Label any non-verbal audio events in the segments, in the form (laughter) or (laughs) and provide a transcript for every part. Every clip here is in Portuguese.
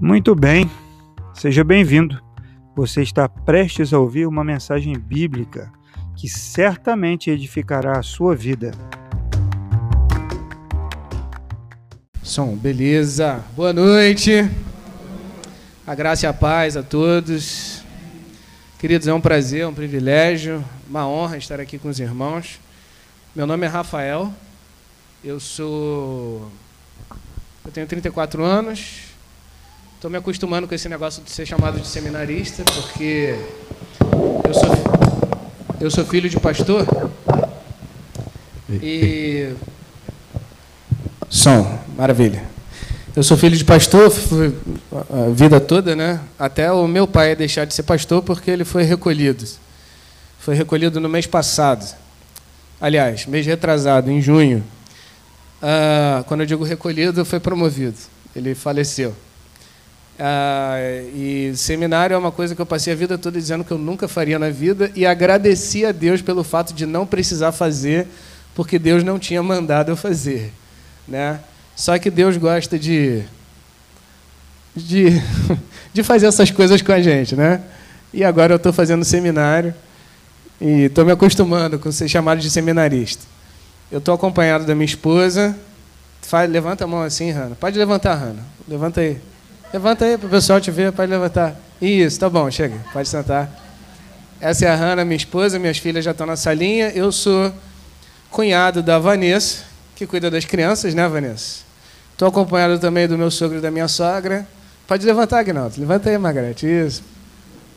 Muito bem, seja bem-vindo. Você está prestes a ouvir uma mensagem bíblica que certamente edificará a sua vida. Som, beleza. Boa noite. A graça e a paz a todos. Queridos, é um prazer, um privilégio, uma honra estar aqui com os irmãos. Meu nome é Rafael. Eu sou eu tenho 34 anos, Estou me acostumando com esse negócio de ser chamado de seminarista, porque eu sou, eu sou filho de pastor. E. Som, maravilha. Eu sou filho de pastor a vida toda, né? Até o meu pai deixar de ser pastor porque ele foi recolhido. Foi recolhido no mês passado. Aliás, mês retrasado, em junho. Ah, quando eu digo recolhido, foi promovido. Ele faleceu. Ah, e seminário é uma coisa que eu passei a vida toda dizendo que eu nunca faria na vida e agradeci a Deus pelo fato de não precisar fazer, porque Deus não tinha mandado eu fazer, né? Só que Deus gosta de de, (laughs) de fazer essas coisas com a gente, né? E agora eu estou fazendo seminário e estou me acostumando com ser chamado de seminarista. Eu estou acompanhado da minha esposa. Faz, levanta a mão assim, Rana. Pode levantar, Rana. Levanta aí. Levanta aí para o pessoal te ver, pode levantar. Isso, tá bom, chega, pode sentar. Essa é a Hanna, minha esposa, minhas filhas já estão na salinha. Eu sou cunhado da Vanessa, que cuida das crianças, né, Vanessa? Estou acompanhado também do meu sogro e da minha sogra. Pode levantar, Agnaldo. Levanta aí, Margarete. Isso.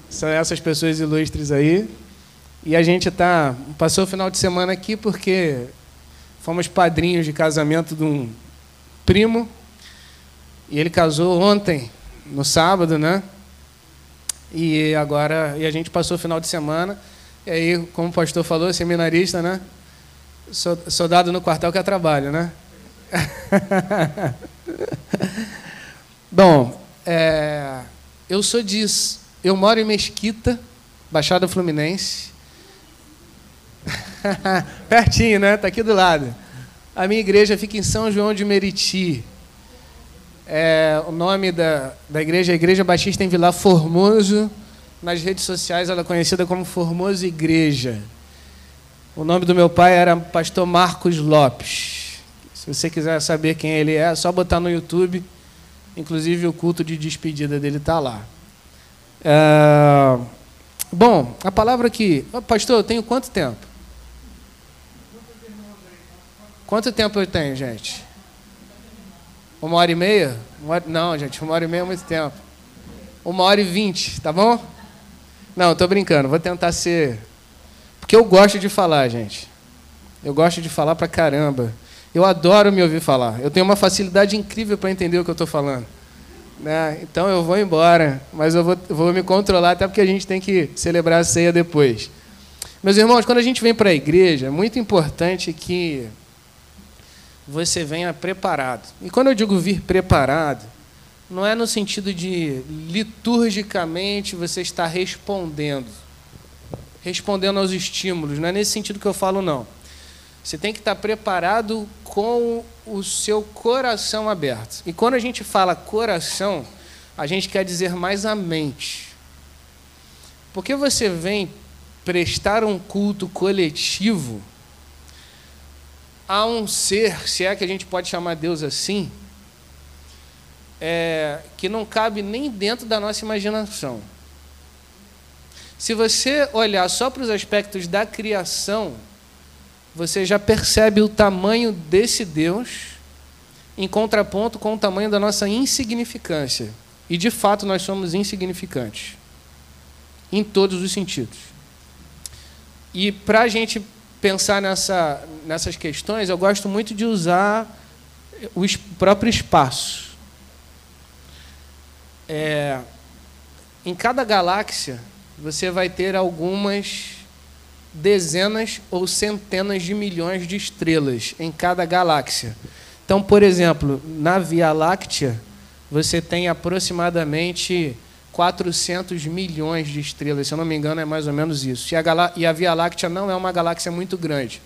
São essas pessoas ilustres aí. E a gente tá, passou o final de semana aqui porque fomos padrinhos de casamento de um primo e ele casou ontem, no sábado, né? E agora, e a gente passou o final de semana. E aí, como o pastor falou, seminarista, né? Soldado no quartel que é trabalho, né? (laughs) Bom, é, eu sou disso. Eu moro em Mesquita, Baixada Fluminense. (laughs) Pertinho, né? Está aqui do lado. A minha igreja fica em São João de Meriti. É, o nome da, da igreja é Igreja Batista em Vila Formoso. Nas redes sociais ela é conhecida como Formoso Igreja. O nome do meu pai era Pastor Marcos Lopes. Se você quiser saber quem ele é, é só botar no YouTube. Inclusive o culto de despedida dele está lá. É... Bom, a palavra que. Pastor, eu tenho quanto tempo? Quanto tempo eu tenho, gente? Uma hora e meia? Não, gente, uma hora e meia é muito tempo. Uma hora e vinte, tá bom? Não, estou brincando, vou tentar ser. Porque eu gosto de falar, gente. Eu gosto de falar pra caramba. Eu adoro me ouvir falar. Eu tenho uma facilidade incrível para entender o que eu estou falando. Né? Então eu vou embora, mas eu vou, vou me controlar, até porque a gente tem que celebrar a ceia depois. Meus irmãos, quando a gente vem para a igreja, é muito importante que você venha preparado. E quando eu digo vir preparado, não é no sentido de liturgicamente você estar respondendo, respondendo aos estímulos, não é nesse sentido que eu falo, não. Você tem que estar preparado com o seu coração aberto. E quando a gente fala coração, a gente quer dizer mais a mente. Porque você vem prestar um culto coletivo, há um ser, se é que a gente pode chamar Deus assim, é, que não cabe nem dentro da nossa imaginação. Se você olhar só para os aspectos da criação, você já percebe o tamanho desse Deus em contraponto com o tamanho da nossa insignificância. E de fato nós somos insignificantes, em todos os sentidos. E para a gente pensar nessa, nessas questões, eu gosto muito de usar o próprio espaço. É, em cada galáxia, você vai ter algumas dezenas ou centenas de milhões de estrelas em cada galáxia. Então, por exemplo, na Via Láctea, você tem aproximadamente 400 milhões de estrelas, se eu não me engano, é mais ou menos isso. E a, e a Via Láctea não é uma galáxia muito grande.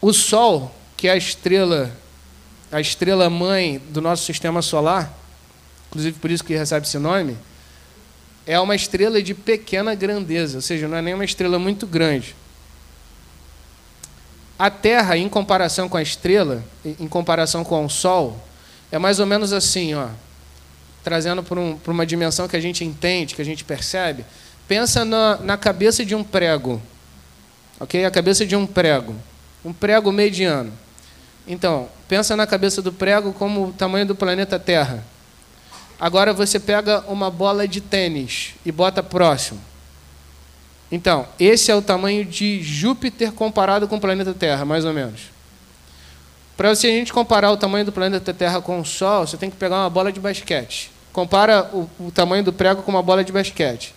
O Sol, que é a estrela a estrela mãe do nosso sistema solar, inclusive por isso que recebe esse nome, é uma estrela de pequena grandeza, ou seja, não é nem uma estrela muito grande. A Terra, em comparação com a estrela, em comparação com o Sol, é mais ou menos assim, ó, trazendo para um, uma dimensão que a gente entende, que a gente percebe. Pensa na, na cabeça de um prego, ok? A cabeça de um prego, um prego mediano. Então, pensa na cabeça do prego como o tamanho do planeta Terra. Agora você pega uma bola de tênis e bota próximo. Então, esse é o tamanho de Júpiter comparado com o planeta Terra, mais ou menos. Para você a gente comparar o tamanho do planeta Terra com o Sol, você tem que pegar uma bola de basquete. Compara o, o tamanho do prego com uma bola de basquete.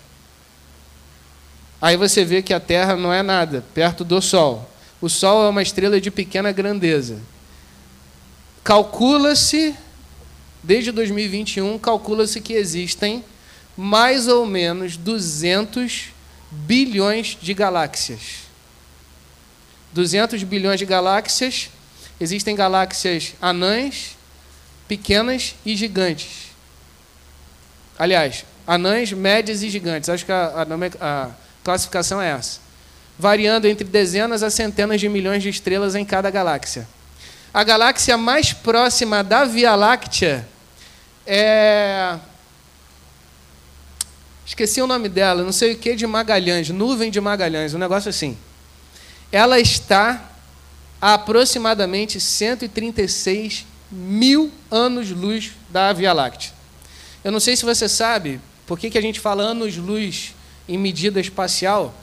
Aí você vê que a Terra não é nada perto do Sol. O Sol é uma estrela de pequena grandeza. Calcula-se, desde 2021, calcula-se que existem mais ou menos 200 bilhões de galáxias. 200 bilhões de galáxias. Existem galáxias anãs, pequenas e gigantes. Aliás, anãs, médias e gigantes. Acho que a, a, a classificação é essa. Variando entre dezenas a centenas de milhões de estrelas em cada galáxia. A galáxia mais próxima da Via Láctea é. Esqueci o nome dela, não sei o que de Magalhães, nuvem de Magalhães, um negócio assim. Ela está a aproximadamente 136 mil anos-luz da Via Láctea. Eu não sei se você sabe por que, que a gente fala anos-luz em medida espacial.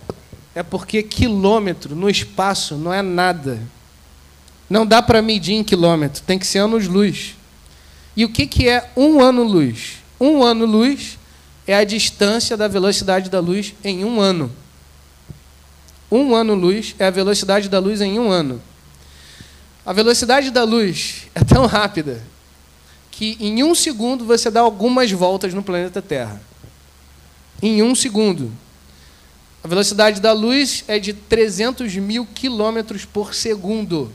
É porque quilômetro no espaço não é nada. Não dá para medir em quilômetro, tem que ser anos-luz. E o que, que é um ano-luz? Um ano-luz é a distância da velocidade da luz em um ano. Um ano-luz é a velocidade da luz em um ano. A velocidade da luz é tão rápida que em um segundo você dá algumas voltas no planeta Terra. Em um segundo. A velocidade da luz é de 300 mil quilômetros por segundo.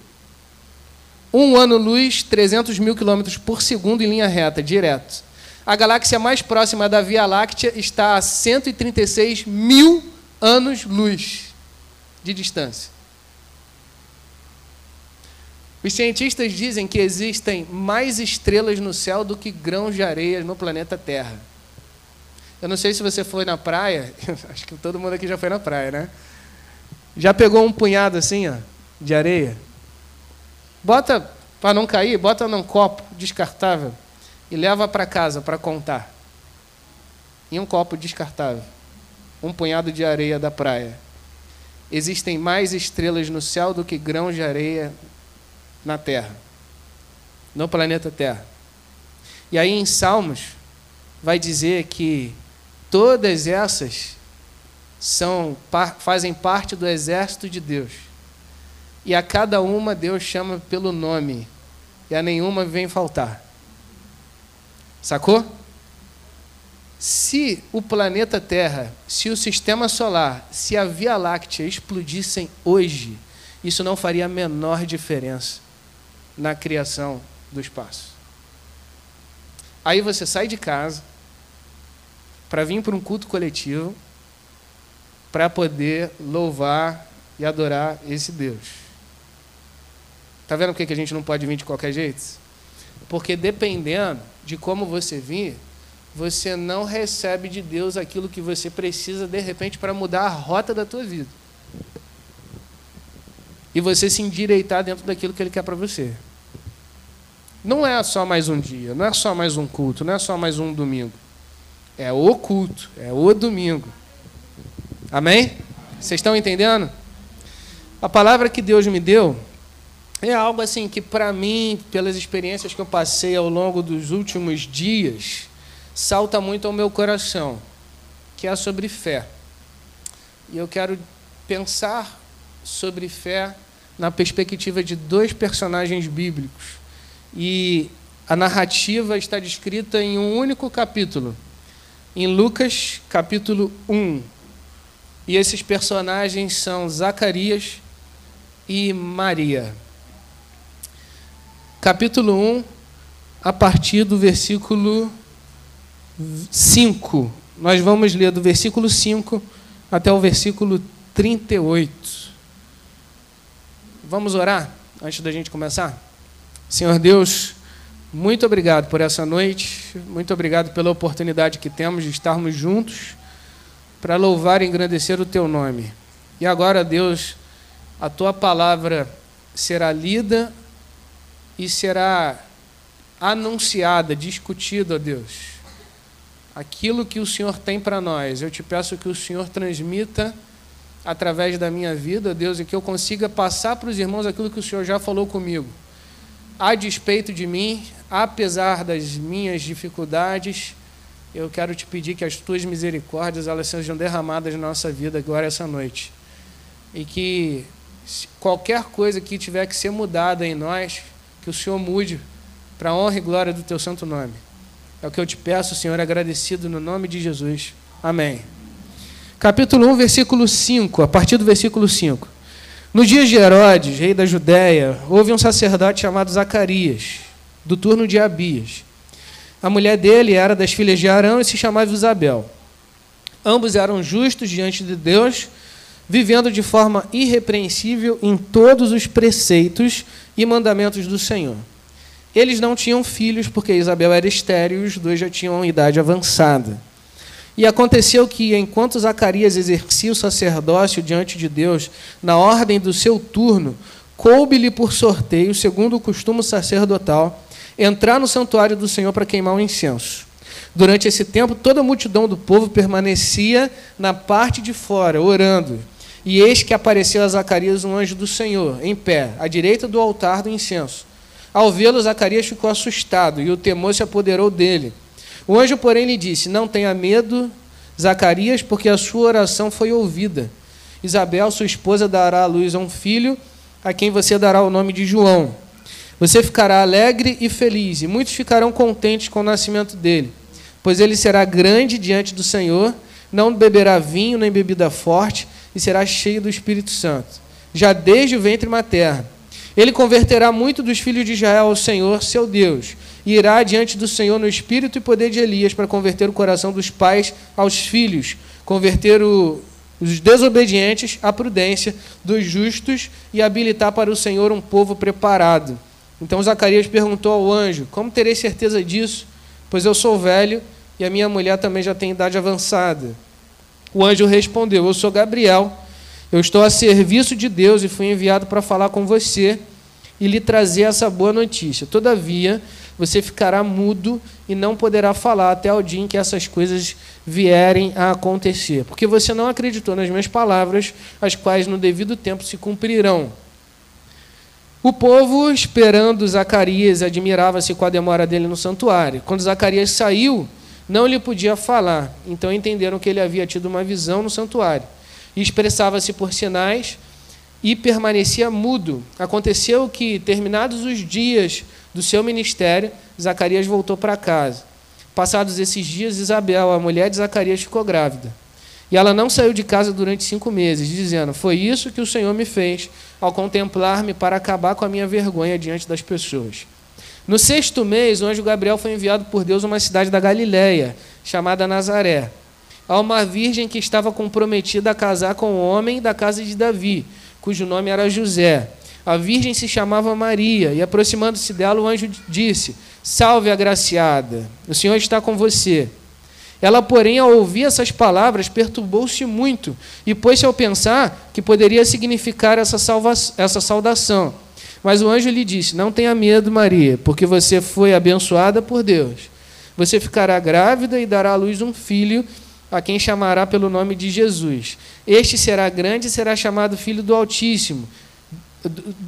Um ano-luz, 300 mil quilômetros por segundo em linha reta, direto. A galáxia mais próxima da Via Láctea está a 136 mil anos-luz de distância. Os cientistas dizem que existem mais estrelas no céu do que grãos de areia no planeta Terra. Eu não sei se você foi na praia, (laughs) acho que todo mundo aqui já foi na praia, né? Já pegou um punhado assim, ó, de areia? Bota, para não cair, bota num copo descartável e leva para casa para contar. Em um copo descartável, um punhado de areia da praia. Existem mais estrelas no céu do que grãos de areia na Terra, no planeta Terra. E aí em Salmos vai dizer que todas essas são fazem parte do exército de Deus e a cada uma Deus chama pelo nome, e a nenhuma vem faltar. Sacou? Se o planeta Terra, se o sistema solar, se a Via Láctea explodissem hoje, isso não faria a menor diferença na criação do espaço. Aí você sai de casa para vir para um culto coletivo para poder louvar e adorar esse Deus. Está vendo por que a gente não pode vir de qualquer jeito? Porque dependendo de como você vir, você não recebe de Deus aquilo que você precisa de repente para mudar a rota da tua vida. E você se endireitar dentro daquilo que Ele quer para você. Não é só mais um dia, não é só mais um culto, não é só mais um domingo. É o culto, é o domingo. Amém? Vocês estão entendendo? A palavra que Deus me deu é algo assim que, para mim, pelas experiências que eu passei ao longo dos últimos dias, salta muito ao meu coração, que é sobre fé. E eu quero pensar sobre fé na perspectiva de dois personagens bíblicos. E a narrativa está descrita em um único capítulo, em Lucas, capítulo 1. E esses personagens são Zacarias e Maria. capítulo 1, a partir do versículo 5. Nós vamos ler do versículo 5 até o versículo 38. Vamos orar antes da gente começar? Senhor Deus, muito obrigado por essa noite, muito obrigado pela oportunidade que temos de estarmos juntos para louvar e engrandecer o teu nome. E agora, Deus, a tua palavra será lida e será anunciada, discutida, ó Deus. Aquilo que o Senhor tem para nós, eu te peço que o Senhor transmita através da minha vida, Deus, e que eu consiga passar para os irmãos aquilo que o Senhor já falou comigo. A despeito de mim, apesar das minhas dificuldades, eu quero te pedir que as tuas misericórdias elas sejam derramadas na nossa vida agora essa noite. E que qualquer coisa que tiver que ser mudada em nós, que o Senhor mude para a honra e glória do teu santo nome. É o que eu te peço, Senhor, agradecido no nome de Jesus. Amém. Capítulo 1, versículo 5, a partir do versículo 5. No dia de Herodes, rei da Judéia, houve um sacerdote chamado Zacarias, do turno de Abias a mulher dele era das filhas de Arão e se chamava Isabel. Ambos eram justos diante de Deus, vivendo de forma irrepreensível em todos os preceitos e mandamentos do Senhor. Eles não tinham filhos porque Isabel era estéril e os dois já tinham idade avançada. E aconteceu que, enquanto Zacarias exercia o sacerdócio diante de Deus, na ordem do seu turno, coube-lhe por sorteio, segundo o costume sacerdotal, entrar no santuário do Senhor para queimar um incenso. Durante esse tempo, toda a multidão do povo permanecia na parte de fora, orando. E eis que apareceu a Zacarias um anjo do Senhor, em pé, à direita do altar do incenso. Ao vê-lo, Zacarias ficou assustado e o temor se apoderou dele. O anjo, porém, lhe disse: Não tenha medo, Zacarias, porque a sua oração foi ouvida. Isabel, sua esposa, dará à luz a um filho, a quem você dará o nome de João. Você ficará alegre e feliz, e muitos ficarão contentes com o nascimento dele, pois ele será grande diante do Senhor, não beberá vinho nem bebida forte, e será cheio do Espírito Santo, já desde o ventre materno. Ele converterá muito dos filhos de Israel ao Senhor, seu Deus, e irá diante do Senhor no espírito e poder de Elias para converter o coração dos pais aos filhos, converter o, os desobedientes à prudência dos justos e habilitar para o Senhor um povo preparado. Então Zacarias perguntou ao anjo: Como terei certeza disso? Pois eu sou velho e a minha mulher também já tem idade avançada. O anjo respondeu: Eu sou Gabriel, eu estou a serviço de Deus e fui enviado para falar com você e lhe trazer essa boa notícia. Todavia, você ficará mudo e não poderá falar até o dia em que essas coisas vierem a acontecer, porque você não acreditou nas minhas palavras, as quais no devido tempo se cumprirão. O povo, esperando Zacarias, admirava-se com a demora dele no santuário. Quando Zacarias saiu, não lhe podia falar. Então entenderam que ele havia tido uma visão no santuário. E expressava-se por sinais e permanecia mudo. Aconteceu que, terminados os dias do seu ministério, Zacarias voltou para casa. Passados esses dias, Isabel, a mulher de Zacarias, ficou grávida. E ela não saiu de casa durante cinco meses, dizendo: Foi isso que o Senhor me fez ao contemplar-me para acabar com a minha vergonha diante das pessoas. No sexto mês, o anjo Gabriel foi enviado por Deus a uma cidade da Galiléia, chamada Nazaré, a uma virgem que estava comprometida a casar com um homem da casa de Davi, cujo nome era José. A virgem se chamava Maria, e aproximando-se dela, o anjo disse: Salve, agraciada, o Senhor está com você. Ela, porém, ao ouvir essas palavras, perturbou-se muito e pôs-se ao pensar que poderia significar essa, salva essa saudação. Mas o anjo lhe disse: Não tenha medo, Maria, porque você foi abençoada por Deus. Você ficará grávida e dará à luz um filho, a quem chamará pelo nome de Jesus. Este será grande e será chamado Filho do Altíssimo.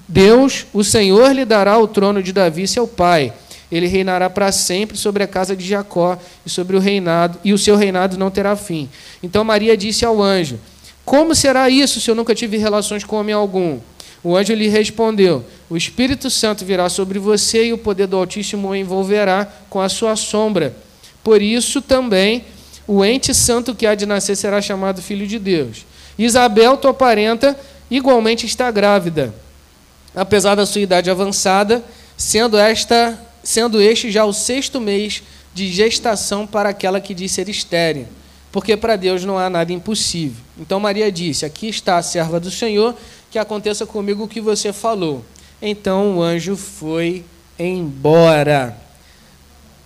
Deus, o Senhor, lhe dará o trono de Davi, seu pai ele reinará para sempre sobre a casa de Jacó e sobre o reinado, e o seu reinado não terá fim. Então Maria disse ao anjo: Como será isso se eu nunca tive relações com homem algum? O anjo lhe respondeu: O Espírito Santo virá sobre você e o poder do Altíssimo o envolverá com a sua sombra. Por isso também o ente santo que há de nascer será chamado filho de Deus. Isabel, tua parenta, igualmente está grávida. Apesar da sua idade avançada, sendo esta, sendo este já o sexto mês de gestação para aquela que diz ser estéril, porque para Deus não há nada impossível. Então Maria disse: Aqui está a serva do Senhor, que aconteça comigo o que você falou. Então o anjo foi embora.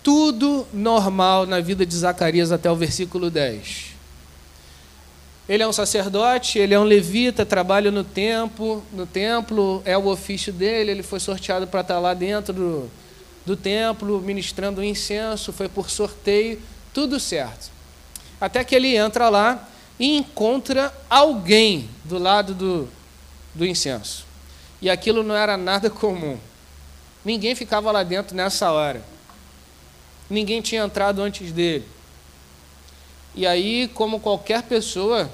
Tudo normal na vida de Zacarias até o versículo 10. Ele é um sacerdote, ele é um levita, trabalha no templo, no templo é o ofício dele, ele foi sorteado para estar lá dentro do, do templo, ministrando o incenso, foi por sorteio, tudo certo. Até que ele entra lá e encontra alguém do lado do, do incenso. E aquilo não era nada comum. Ninguém ficava lá dentro nessa hora. Ninguém tinha entrado antes dele. E aí, como qualquer pessoa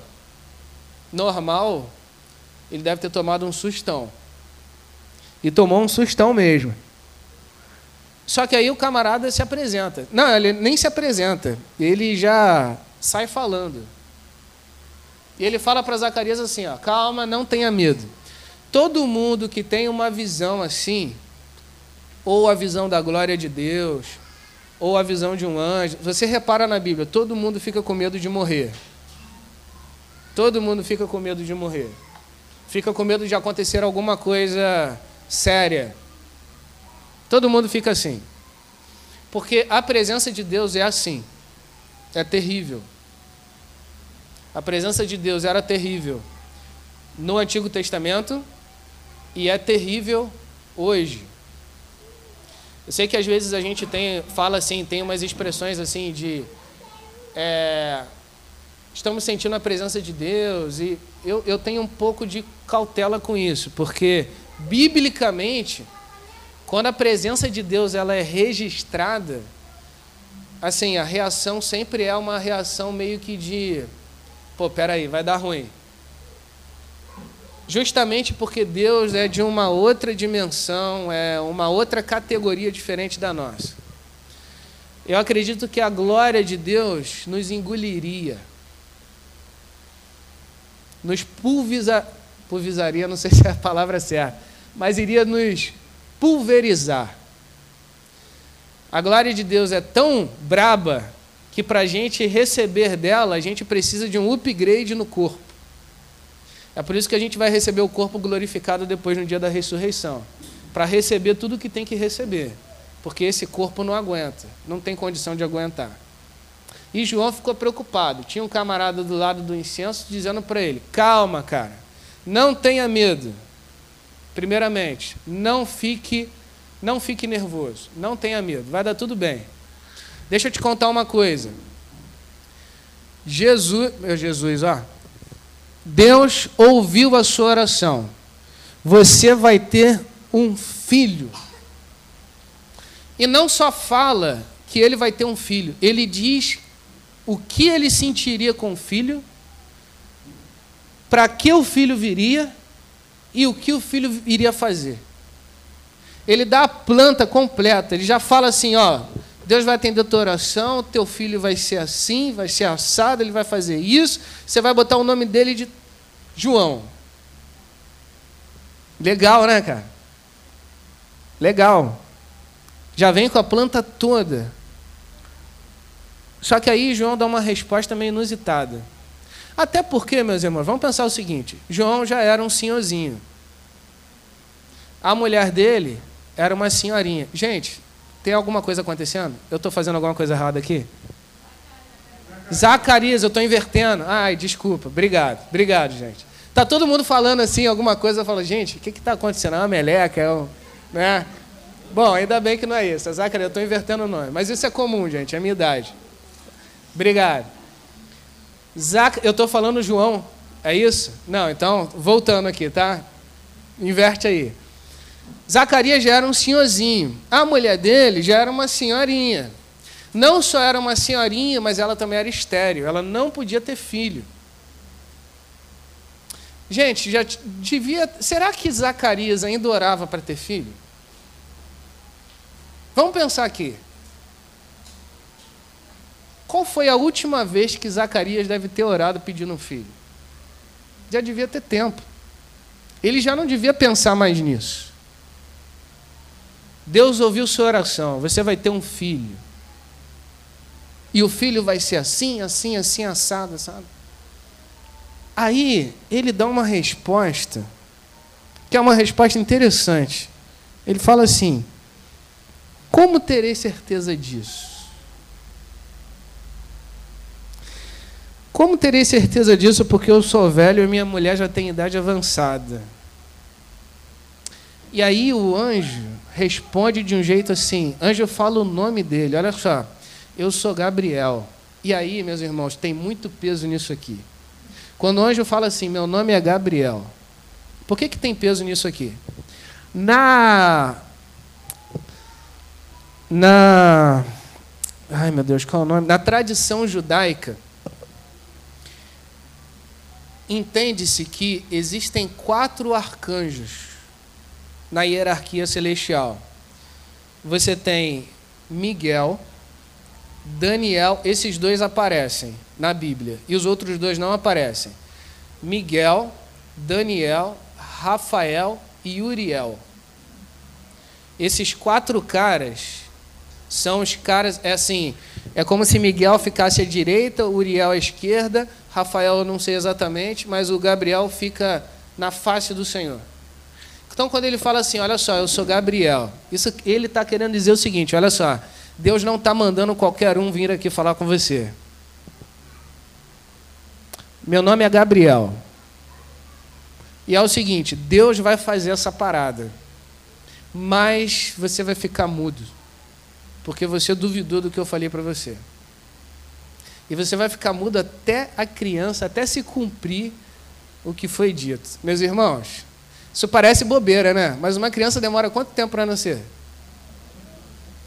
normal, ele deve ter tomado um sustão. E tomou um sustão mesmo. Só que aí o camarada se apresenta. Não, ele nem se apresenta. Ele já sai falando. E ele fala para Zacarias assim: ó, calma, não tenha medo. Todo mundo que tem uma visão assim, ou a visão da glória de Deus, ou a visão de um anjo. Você repara na Bíblia, todo mundo fica com medo de morrer. Todo mundo fica com medo de morrer. Fica com medo de acontecer alguma coisa séria. Todo mundo fica assim. Porque a presença de Deus é assim. É terrível. A presença de Deus era terrível no Antigo Testamento e é terrível hoje. Eu sei que às vezes a gente tem, fala assim, tem umas expressões assim de. É, estamos sentindo a presença de Deus, e eu, eu tenho um pouco de cautela com isso, porque, biblicamente, quando a presença de Deus ela é registrada, assim, a reação sempre é uma reação meio que de, pô, peraí, vai dar ruim justamente porque Deus é de uma outra dimensão, é uma outra categoria diferente da nossa. Eu acredito que a glória de Deus nos engoliria, nos pulveriza, pulverizaria, não sei se é a palavra certa, mas iria nos pulverizar. A glória de Deus é tão braba que para a gente receber dela, a gente precisa de um upgrade no corpo. É por isso que a gente vai receber o corpo glorificado depois no dia da ressurreição para receber tudo o que tem que receber, porque esse corpo não aguenta, não tem condição de aguentar. E João ficou preocupado. Tinha um camarada do lado do incenso dizendo para ele: Calma, cara, não tenha medo. Primeiramente, não fique, não fique nervoso, não tenha medo, vai dar tudo bem. Deixa eu te contar uma coisa. Jesus, meu Jesus, ó, Deus ouviu a sua oração. Você vai ter um filho. E não só fala que ele vai ter um filho, ele diz o que ele sentiria com o filho, para que o filho viria e o que o filho iria fazer. Ele dá a planta completa, ele já fala assim, ó, Deus vai atender a tua oração, teu filho vai ser assim, vai ser assado, ele vai fazer isso, você vai botar o nome dele de João. Legal, né, cara? Legal. Já vem com a planta toda. Só que aí João dá uma resposta meio inusitada. Até porque, meus irmãos, vamos pensar o seguinte: João já era um senhorzinho. A mulher dele era uma senhorinha. Gente, tem alguma coisa acontecendo? Eu estou fazendo alguma coisa errada aqui? Zacarias, eu estou invertendo. Ai, desculpa. Obrigado. Obrigado, gente. Tá todo mundo falando assim, alguma coisa, eu falo, gente, o que está acontecendo? É uma meleca, é um, né? Bom, ainda bem que não é isso. Zacarias, eu estou invertendo o nome. Mas isso é comum, gente, é a minha idade. Obrigado. Zac... Eu estou falando João, é isso? Não, então, voltando aqui, tá? Inverte aí. Zacarias já era um senhorzinho. A mulher dele já era uma senhorinha. Não só era uma senhorinha, mas ela também era estéril. Ela não podia ter filho. Gente, já devia. Será que Zacarias ainda orava para ter filho? Vamos pensar aqui. Qual foi a última vez que Zacarias deve ter orado pedindo um filho? Já devia ter tempo. Ele já não devia pensar mais nisso. Deus ouviu sua oração, você vai ter um filho. E o filho vai ser assim, assim, assim, assado, sabe? Aí ele dá uma resposta, que é uma resposta interessante. Ele fala assim: Como terei certeza disso? Como terei certeza disso? Porque eu sou velho e minha mulher já tem idade avançada. E aí o anjo responde de um jeito assim: anjo fala o nome dele, olha só, eu sou Gabriel. E aí, meus irmãos, tem muito peso nisso aqui. Quando o anjo fala assim, meu nome é Gabriel, por que, que tem peso nisso aqui? Na. Na. Ai meu Deus, qual é o nome? Na tradição judaica, entende-se que existem quatro arcanjos na hierarquia celestial. Você tem Miguel, Daniel, esses dois aparecem na Bíblia e os outros dois não aparecem. Miguel, Daniel, Rafael e Uriel. Esses quatro caras são os caras, é assim, é como se Miguel ficasse à direita, Uriel à esquerda, Rafael eu não sei exatamente, mas o Gabriel fica na face do Senhor. Então, quando ele fala assim, olha só, eu sou Gabriel, isso ele está querendo dizer o seguinte: olha só, Deus não está mandando qualquer um vir aqui falar com você. Meu nome é Gabriel. E é o seguinte: Deus vai fazer essa parada, mas você vai ficar mudo, porque você duvidou do que eu falei para você. E você vai ficar mudo até a criança, até se cumprir o que foi dito. Meus irmãos, isso parece bobeira, né? Mas uma criança demora quanto tempo para nascer?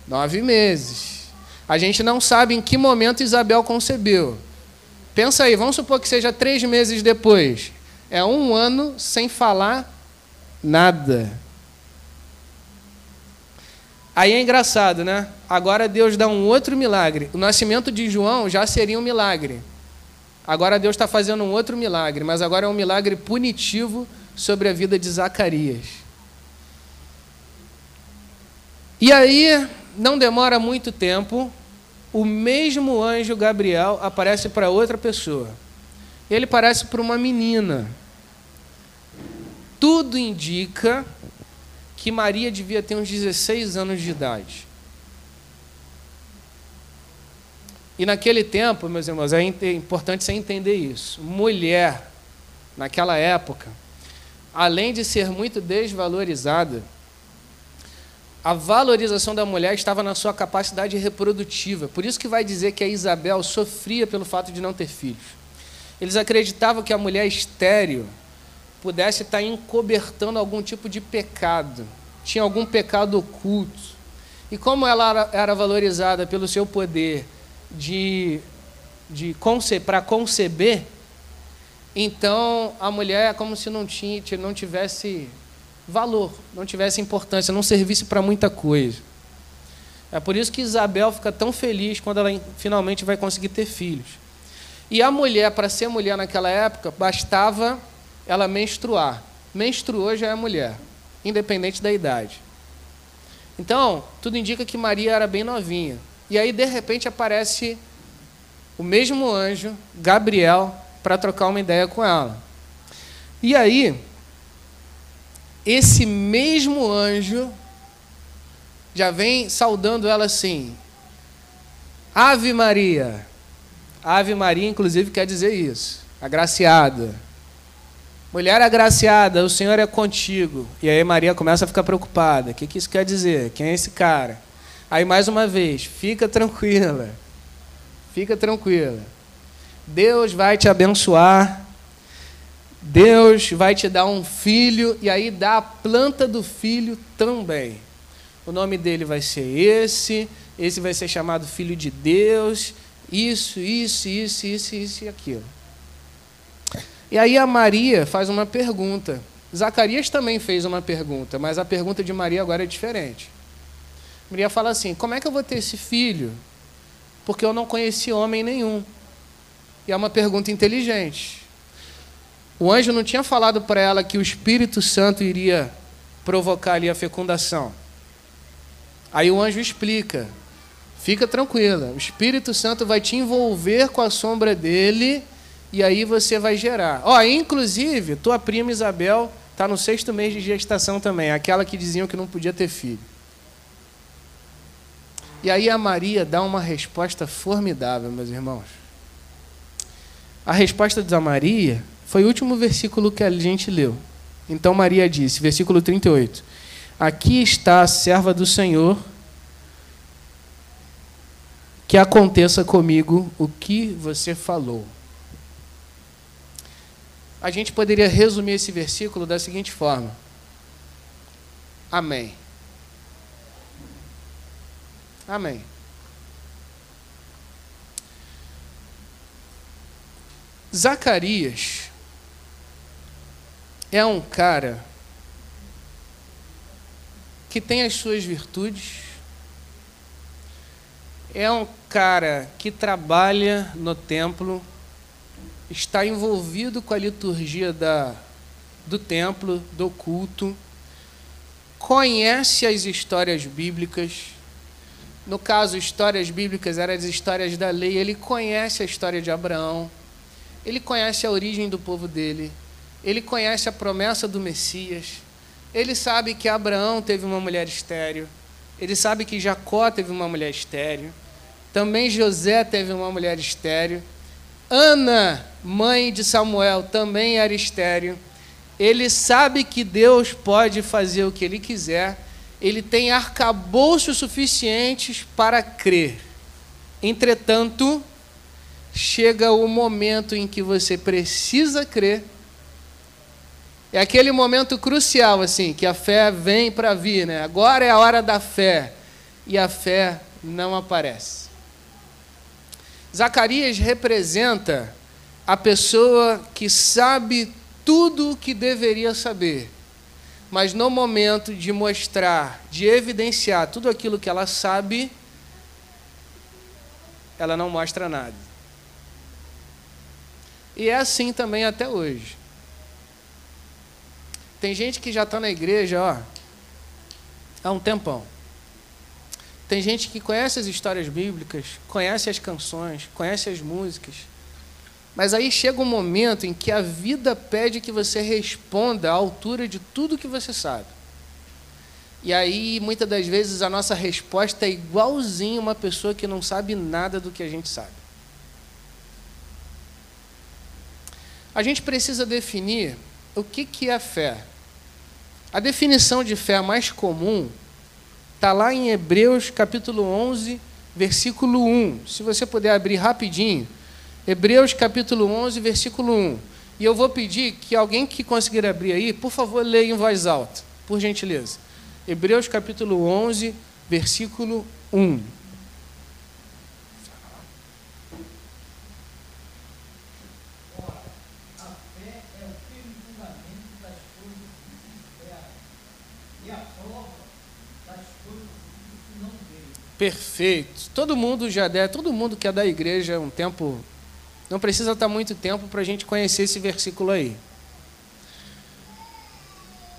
Nove meses. A gente não sabe em que momento Isabel concebeu. Pensa aí, vamos supor que seja três meses depois. É um ano sem falar nada. Aí é engraçado, né? Agora Deus dá um outro milagre. O nascimento de João já seria um milagre. Agora Deus está fazendo um outro milagre, mas agora é um milagre punitivo sobre a vida de Zacarias. E aí, não demora muito tempo, o mesmo anjo Gabriel aparece para outra pessoa. Ele parece para uma menina. Tudo indica que Maria devia ter uns 16 anos de idade. E naquele tempo, meus irmãos, é importante você entender isso. Mulher, naquela época, além de ser muito desvalorizada, a valorização da mulher estava na sua capacidade reprodutiva. Por isso que vai dizer que a Isabel sofria pelo fato de não ter filhos. Eles acreditavam que a mulher estéril pudesse estar encobertando algum tipo de pecado, tinha algum pecado oculto. E como ela era valorizada pelo seu poder de, de conce, para conceber, então a mulher é como se não, tinha, não tivesse valor, não tivesse importância, não servisse para muita coisa. É por isso que Isabel fica tão feliz quando ela finalmente vai conseguir ter filhos. E a mulher, para ser mulher naquela época, bastava ela menstruar. Menstruou já é mulher, independente da idade. Então, tudo indica que Maria era bem novinha. E aí, de repente, aparece o mesmo anjo, Gabriel, para trocar uma ideia com ela. E aí, esse mesmo anjo já vem saudando ela assim: Ave Maria. Ave Maria, inclusive, quer dizer isso. Agraciada. Mulher agraciada, o Senhor é contigo. E aí Maria começa a ficar preocupada. O que, que isso quer dizer? Quem é esse cara? Aí mais uma vez, fica tranquila. Fica tranquila. Deus vai te abençoar. Deus vai te dar um filho e aí dá a planta do filho também. O nome dele vai ser esse, esse vai ser chamado filho de Deus, isso, isso, isso, isso, isso e aquilo. E aí a Maria faz uma pergunta. Zacarias também fez uma pergunta, mas a pergunta de Maria agora é diferente. Maria fala assim: Como é que eu vou ter esse filho? Porque eu não conheci homem nenhum. E é uma pergunta inteligente. O anjo não tinha falado para ela que o Espírito Santo iria provocar ali a fecundação. Aí o anjo explica: fica tranquila, o Espírito Santo vai te envolver com a sombra dele e aí você vai gerar. Ó, inclusive, tua prima Isabel está no sexto mês de gestação também, aquela que diziam que não podia ter filho. E aí a Maria dá uma resposta formidável, meus irmãos. A resposta da Maria foi o último versículo que a gente leu. Então Maria disse, versículo 38: Aqui está a serva do Senhor, que aconteça comigo o que você falou a gente poderia resumir esse versículo da seguinte forma: Amém. Amém. Zacarias é um cara que tem as suas virtudes, é um cara que trabalha no templo, está envolvido com a liturgia da, do templo, do culto, conhece as histórias bíblicas. No caso, histórias bíblicas eram as histórias da lei. Ele conhece a história de Abraão, ele conhece a origem do povo dele, ele conhece a promessa do Messias, ele sabe que Abraão teve uma mulher estéreo, ele sabe que Jacó teve uma mulher estéreo, também José teve uma mulher estéreo. Ana, mãe de Samuel, também era estéreo. Ele sabe que Deus pode fazer o que ele quiser. Ele tem arcabouços suficientes para crer. Entretanto, chega o momento em que você precisa crer. É aquele momento crucial, assim, que a fé vem para vir, né? Agora é a hora da fé. E a fé não aparece. Zacarias representa a pessoa que sabe tudo o que deveria saber, mas no momento de mostrar, de evidenciar tudo aquilo que ela sabe, ela não mostra nada. E é assim também até hoje. Tem gente que já está na igreja ó, há um tempão. Tem gente que conhece as histórias bíblicas, conhece as canções, conhece as músicas. Mas aí chega um momento em que a vida pede que você responda à altura de tudo que você sabe. E aí, muitas das vezes, a nossa resposta é igualzinho uma pessoa que não sabe nada do que a gente sabe. A gente precisa definir o que, que é fé. A definição de fé mais comum Está lá em Hebreus capítulo 11, versículo 1. Se você puder abrir rapidinho. Hebreus capítulo 11, versículo 1. E eu vou pedir que alguém que conseguir abrir aí, por favor, leia em voz alta, por gentileza. Hebreus capítulo 11, versículo 1. Perfeito. Todo mundo já der, todo mundo que é da igreja um tempo, não precisa estar muito tempo para a gente conhecer esse versículo aí.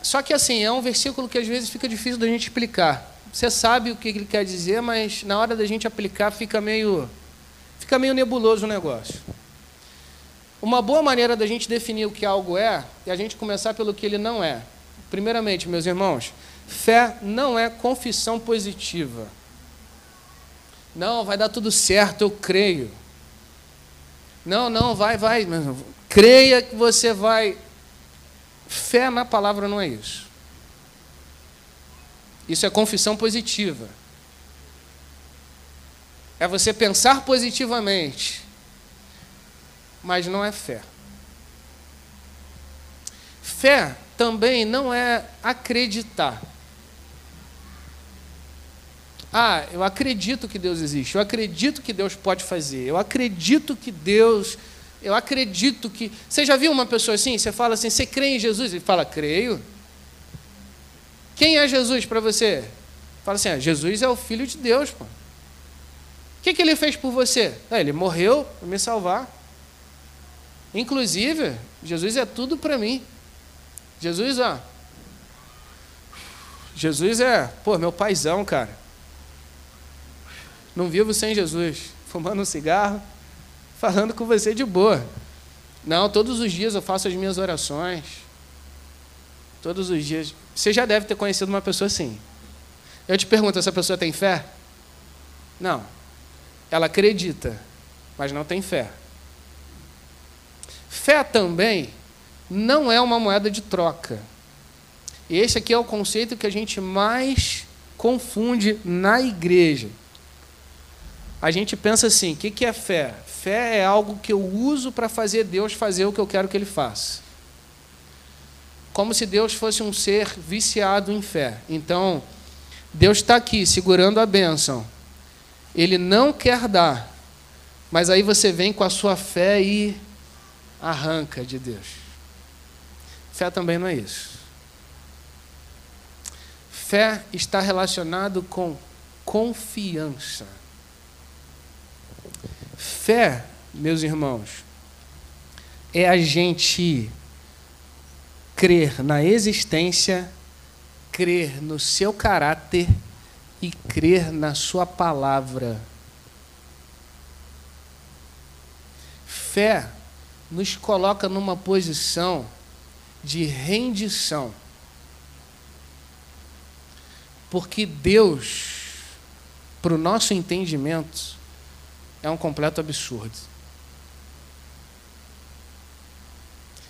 Só que assim, é um versículo que às vezes fica difícil da gente explicar. Você sabe o que ele quer dizer, mas na hora da gente aplicar fica meio, fica meio nebuloso o negócio. Uma boa maneira da gente definir o que algo é é a gente começar pelo que ele não é. Primeiramente, meus irmãos, fé não é confissão positiva. Não, vai dar tudo certo, eu creio. Não, não, vai, vai. Creia que você vai. Fé na palavra não é isso. Isso é confissão positiva. É você pensar positivamente, mas não é fé. Fé também não é acreditar. Ah, eu acredito que Deus existe, eu acredito que Deus pode fazer, eu acredito que Deus. Eu acredito que. Você já viu uma pessoa assim? Você fala assim, você crê em Jesus? Ele fala, creio. Quem é Jesus para você? Fala assim, ah, Jesus é o Filho de Deus. Pô. O que, que ele fez por você? Ah, ele morreu para me salvar. Inclusive, Jesus é tudo para mim. Jesus, ó. Jesus é, pô, meu paizão, cara. Não vivo sem Jesus, fumando um cigarro, falando com você de boa. Não, todos os dias eu faço as minhas orações. Todos os dias. Você já deve ter conhecido uma pessoa assim. Eu te pergunto, essa pessoa tem fé? Não. Ela acredita, mas não tem fé. Fé também não é uma moeda de troca. E esse aqui é o conceito que a gente mais confunde na igreja. A gente pensa assim: o que é fé? Fé é algo que eu uso para fazer Deus fazer o que eu quero que Ele faça. Como se Deus fosse um ser viciado em fé. Então, Deus está aqui segurando a bênção. Ele não quer dar, mas aí você vem com a sua fé e arranca de Deus. Fé também não é isso. Fé está relacionado com confiança. Fé, meus irmãos, é a gente crer na existência, crer no seu caráter e crer na sua palavra. Fé nos coloca numa posição de rendição. Porque Deus, para o nosso entendimento, é um completo absurdo.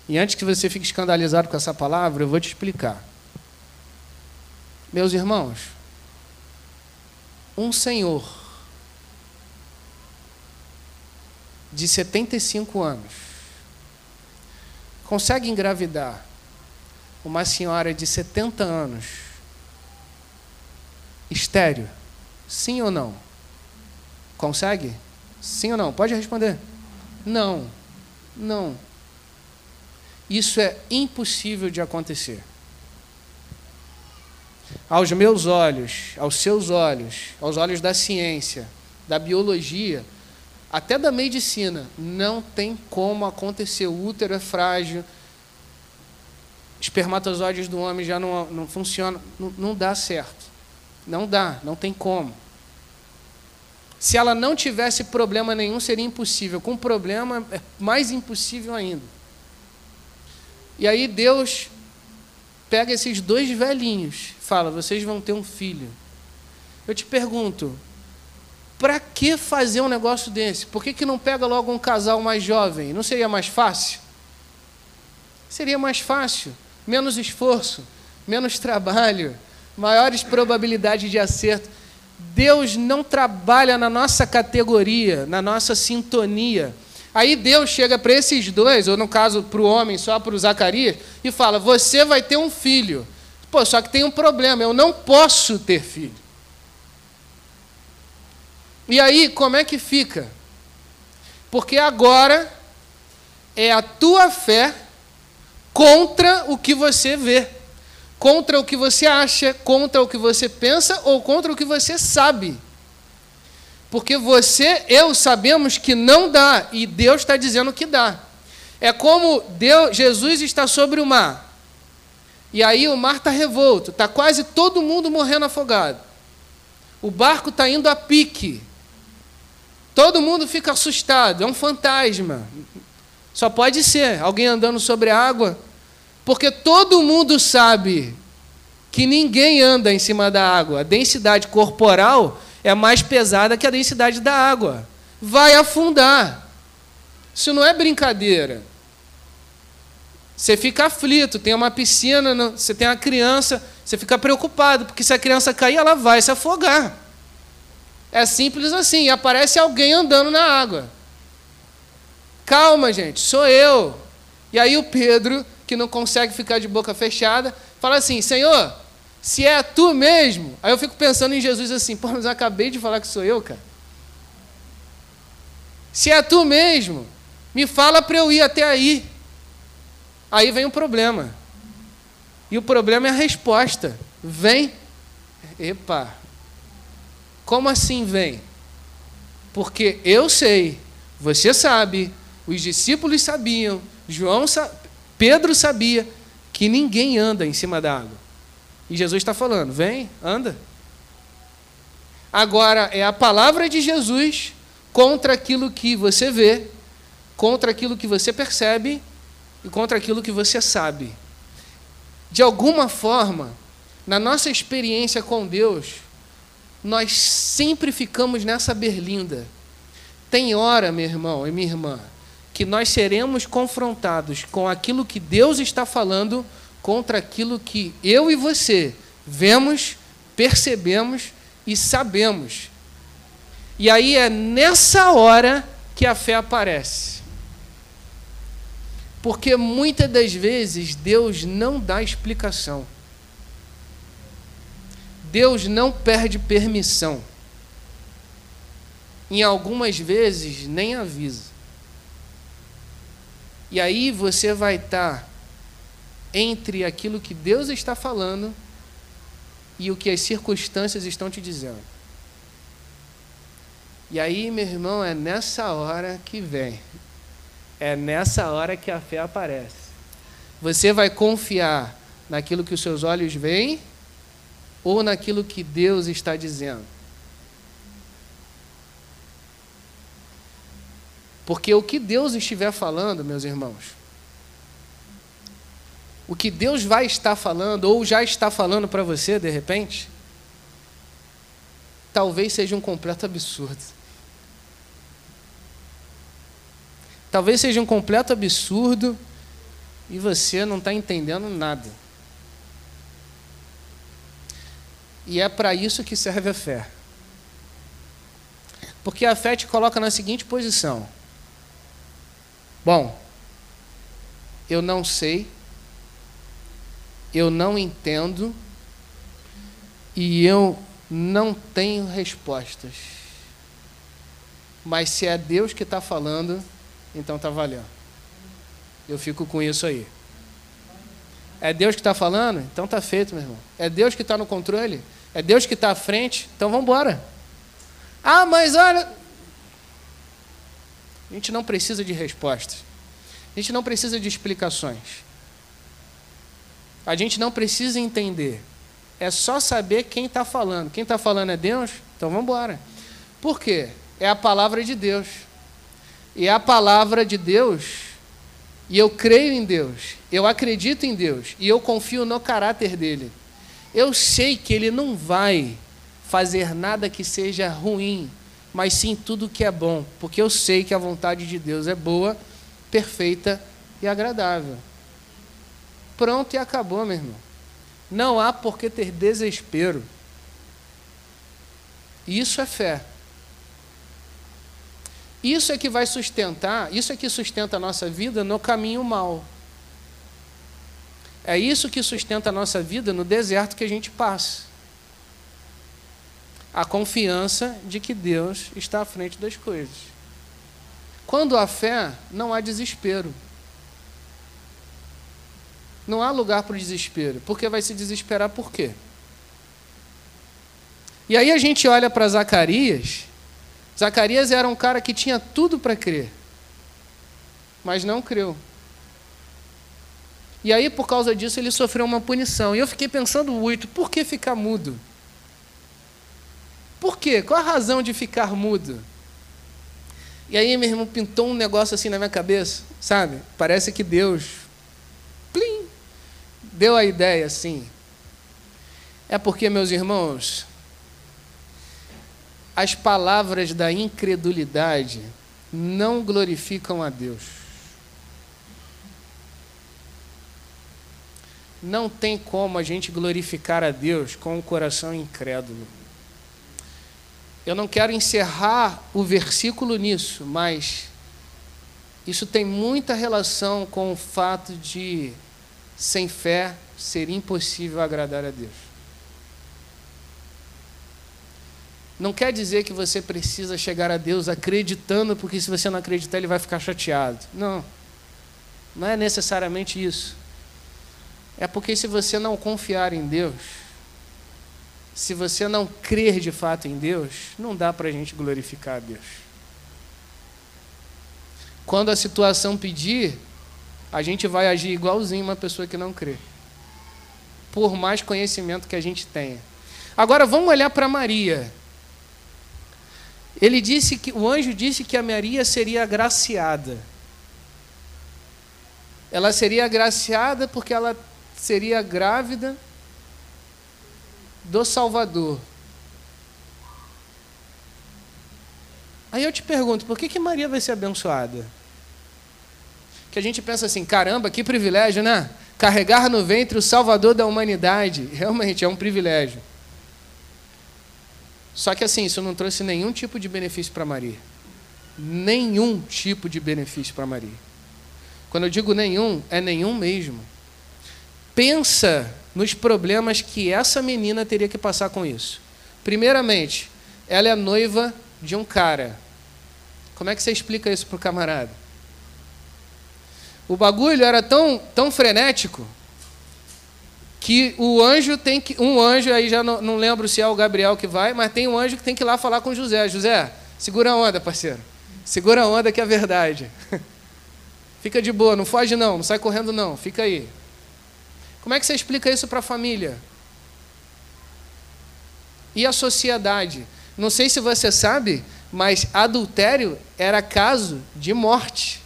E antes que você fique escandalizado com essa palavra, eu vou te explicar. Meus irmãos, um senhor de 75 anos consegue engravidar uma senhora de 70 anos estéreo? Sim ou não? Consegue? Sim ou não? Pode responder. Não. Não. Isso é impossível de acontecer. Aos meus olhos, aos seus olhos, aos olhos da ciência, da biologia, até da medicina, não tem como acontecer. O útero é frágil, espermatozoides do homem já não, não funcionam, não, não dá certo. Não dá, não tem como. Se ela não tivesse problema nenhum, seria impossível. Com problema, é mais impossível ainda. E aí Deus pega esses dois velhinhos, fala: vocês vão ter um filho. Eu te pergunto, para que fazer um negócio desse? Por que, que não pega logo um casal mais jovem? Não seria mais fácil? Seria mais fácil, menos esforço, menos trabalho, maiores probabilidades de acerto. Deus não trabalha na nossa categoria, na nossa sintonia. Aí Deus chega para esses dois, ou no caso para o homem, só para o Zacarias, e fala: Você vai ter um filho. Pô, só que tem um problema, eu não posso ter filho. E aí, como é que fica? Porque agora é a tua fé contra o que você vê contra o que você acha, contra o que você pensa ou contra o que você sabe. Porque você, eu sabemos que não dá e Deus está dizendo que dá. É como Deus, Jesus está sobre o mar. E aí o mar está revolto, está quase todo mundo morrendo afogado. O barco está indo a pique. Todo mundo fica assustado, é um fantasma. Só pode ser alguém andando sobre a água porque todo mundo sabe que ninguém anda em cima da água. A densidade corporal é mais pesada que a densidade da água. Vai afundar. Isso não é brincadeira. Você fica aflito, tem uma piscina, você tem uma criança, você fica preocupado, porque se a criança cair, ela vai se afogar. É simples assim, e aparece alguém andando na água. Calma, gente, sou eu. E aí o Pedro que não consegue ficar de boca fechada, fala assim: Senhor, se é tu mesmo. Aí eu fico pensando em Jesus assim: pô, mas eu acabei de falar que sou eu, cara. Se é tu mesmo, me fala para eu ir até aí. Aí vem o problema. E o problema é a resposta. Vem. Epa. Como assim vem? Porque eu sei, você sabe, os discípulos sabiam, João, Pedro sabia que ninguém anda em cima da água. E Jesus está falando: vem, anda. Agora é a palavra de Jesus contra aquilo que você vê, contra aquilo que você percebe e contra aquilo que você sabe. De alguma forma, na nossa experiência com Deus, nós sempre ficamos nessa berlinda. Tem hora, meu irmão e minha irmã, que nós seremos confrontados com aquilo que Deus está falando contra aquilo que eu e você vemos, percebemos e sabemos. E aí é nessa hora que a fé aparece. Porque muitas das vezes Deus não dá explicação. Deus não perde permissão. Em algumas vezes nem avisa. E aí você vai estar entre aquilo que Deus está falando e o que as circunstâncias estão te dizendo. E aí, meu irmão, é nessa hora que vem. É nessa hora que a fé aparece. Você vai confiar naquilo que os seus olhos veem ou naquilo que Deus está dizendo? Porque o que Deus estiver falando, meus irmãos, o que Deus vai estar falando, ou já está falando para você, de repente, talvez seja um completo absurdo. Talvez seja um completo absurdo e você não está entendendo nada. E é para isso que serve a fé. Porque a fé te coloca na seguinte posição: Bom, eu não sei, eu não entendo e eu não tenho respostas. Mas se é Deus que está falando, então está valendo. Eu fico com isso aí. É Deus que está falando? Então está feito, meu irmão. É Deus que está no controle? É Deus que está à frente? Então vamos embora. Ah, mas olha. A gente não precisa de respostas. A gente não precisa de explicações. A gente não precisa entender. É só saber quem está falando. Quem está falando é Deus? Então vamos embora. Por quê? É a palavra de Deus. E é a palavra de Deus e eu creio em Deus, eu acredito em Deus e eu confio no caráter dele eu sei que Ele não vai fazer nada que seja ruim, mas sim tudo que é bom, porque eu sei que a vontade de Deus é boa, perfeita e agradável. Pronto e acabou, meu irmão. Não há por que ter desespero. Isso é fé. Isso é que vai sustentar, isso é que sustenta a nossa vida no caminho mal. É isso que sustenta a nossa vida no deserto que a gente passa. A confiança de que Deus está à frente das coisas. Quando há fé, não há desespero. Não há lugar para o desespero. Porque vai se desesperar por quê? E aí a gente olha para Zacarias. Zacarias era um cara que tinha tudo para crer, mas não creu. E aí, por causa disso, ele sofreu uma punição. E eu fiquei pensando muito: por que ficar mudo? Por quê? Qual a razão de ficar mudo? E aí, meu irmão pintou um negócio assim na minha cabeça, sabe? Parece que Deus, plim, deu a ideia assim. É porque, meus irmãos, as palavras da incredulidade não glorificam a Deus. Não tem como a gente glorificar a Deus com o um coração incrédulo. Eu não quero encerrar o versículo nisso, mas isso tem muita relação com o fato de, sem fé, ser impossível agradar a Deus. Não quer dizer que você precisa chegar a Deus acreditando, porque se você não acreditar, ele vai ficar chateado. Não. Não é necessariamente isso. É porque se você não confiar em Deus, se você não crer de fato em Deus, não dá para a gente glorificar a Deus. Quando a situação pedir, a gente vai agir igualzinho uma pessoa que não crê. Por mais conhecimento que a gente tenha. Agora vamos olhar para Maria. Ele disse que o anjo disse que a Maria seria agraciada. Ela seria agraciada porque ela seria grávida do Salvador. Aí eu te pergunto, por que, que Maria vai ser abençoada? Que a gente pensa assim, caramba, que privilégio, né? Carregar no ventre o Salvador da humanidade. (laughs) Realmente é um privilégio. Só que assim, isso não trouxe nenhum tipo de benefício para Maria. Nenhum tipo de benefício para Maria. Quando eu digo nenhum, é nenhum mesmo. Pensa nos problemas que essa menina teria que passar com isso. Primeiramente, ela é noiva de um cara. Como é que você explica isso para o camarada? O bagulho era tão, tão frenético que o anjo tem que. Um anjo, aí já não, não lembro se é o Gabriel que vai, mas tem um anjo que tem que ir lá falar com José. José, segura a onda, parceiro. Segura a onda que é verdade. (laughs) Fica de boa, não foge não, não sai correndo não, fica aí. Como é que você explica isso para a família? E a sociedade? Não sei se você sabe, mas adultério era caso de morte.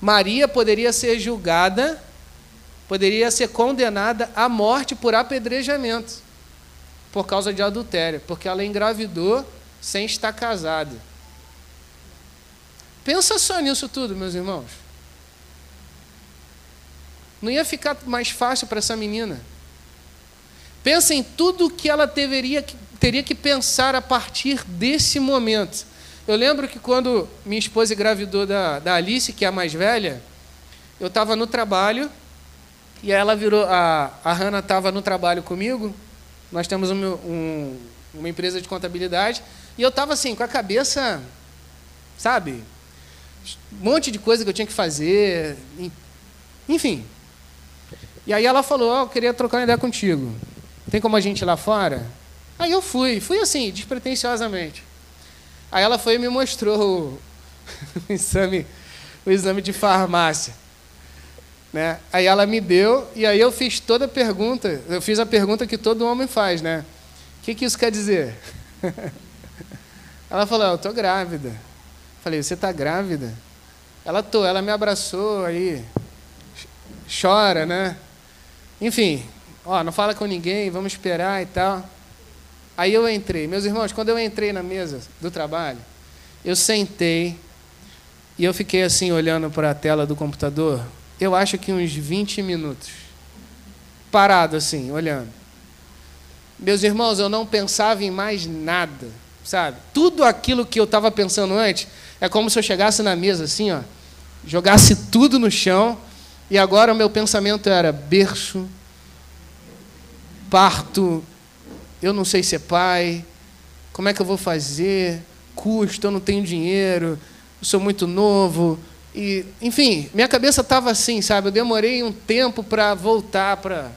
Maria poderia ser julgada, poderia ser condenada à morte por apedrejamento, por causa de adultério, porque ela engravidou sem estar casada. Pensa só nisso tudo, meus irmãos. Não ia ficar mais fácil para essa menina. Pensa em tudo que ela deveria, teria que pensar a partir desse momento. Eu lembro que quando minha esposa engravidou da, da Alice, que é a mais velha, eu estava no trabalho e ela virou. A, a Hanna estava no trabalho comigo. Nós temos um, um, uma empresa de contabilidade. E eu estava assim, com a cabeça, sabe? Um monte de coisa que eu tinha que fazer. Enfim. E aí ela falou: oh, Eu queria trocar uma ideia contigo. Tem como a gente ir lá fora? Aí eu fui, fui assim, despretensiosamente. Aí ela foi e me mostrou (laughs) o, exame, o exame de farmácia. Né? Aí ela me deu, e aí eu fiz toda a pergunta, eu fiz a pergunta que todo homem faz, né? O que, que isso quer dizer? (laughs) Ela falou, eu estou grávida. Falei, você está grávida? Ela tô, ela me abraçou aí, chora, né? Enfim, ó, não fala com ninguém, vamos esperar e tal. Aí eu entrei. Meus irmãos, quando eu entrei na mesa do trabalho, eu sentei e eu fiquei assim olhando para a tela do computador, eu acho que uns 20 minutos. Parado assim, olhando. Meus irmãos, eu não pensava em mais nada, sabe? Tudo aquilo que eu estava pensando antes é como se eu chegasse na mesa assim, ó, jogasse tudo no chão e agora o meu pensamento era berço, parto, eu não sei ser pai, como é que eu vou fazer, custo, eu não tenho dinheiro, sou muito novo. E, enfim, minha cabeça estava assim, sabe? Eu demorei um tempo para voltar para.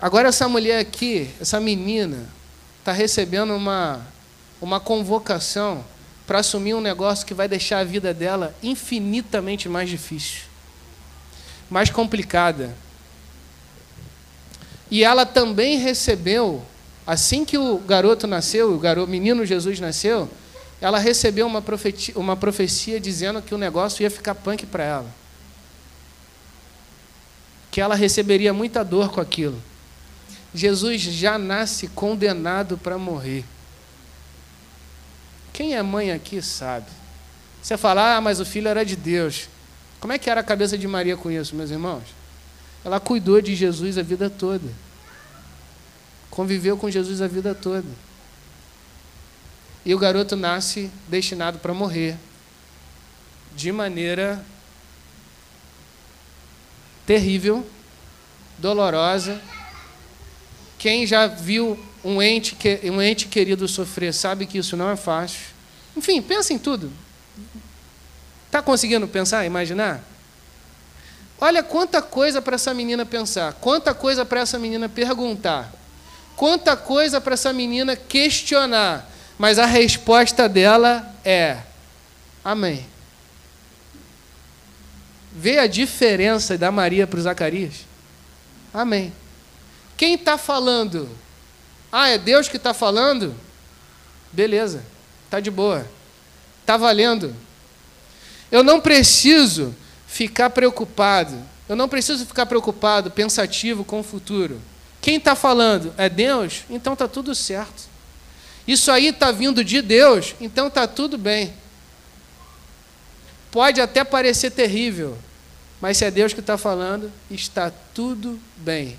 Agora, essa mulher aqui, essa menina, está recebendo uma, uma convocação para assumir um negócio que vai deixar a vida dela infinitamente mais difícil, mais complicada. E ela também recebeu, assim que o garoto nasceu, o garoto, menino Jesus nasceu, ela recebeu uma profecia, uma profecia dizendo que o negócio ia ficar punk para ela. Que ela receberia muita dor com aquilo. Jesus já nasce condenado para morrer. Quem é mãe aqui sabe. Você fala, ah, mas o filho era de Deus. Como é que era a cabeça de Maria com isso, meus irmãos? Ela cuidou de Jesus a vida toda. Conviveu com Jesus a vida toda. E o garoto nasce destinado para morrer. De maneira terrível, dolorosa. Quem já viu um ente, um ente querido sofrer sabe que isso não é fácil. Enfim, pensa em tudo. Está conseguindo pensar, imaginar? Olha quanta coisa para essa menina pensar, quanta coisa para essa menina perguntar, quanta coisa para essa menina questionar, mas a resposta dela é: Amém. Vê a diferença da Maria para o Zacarias? Amém. Quem está falando? Ah, é Deus que está falando? Beleza, tá de boa. Tá valendo. Eu não preciso ficar preocupado. Eu não preciso ficar preocupado, pensativo com o futuro. Quem está falando é Deus, então está tudo certo. Isso aí está vindo de Deus, então está tudo bem. Pode até parecer terrível, mas se é Deus que está falando, está tudo bem.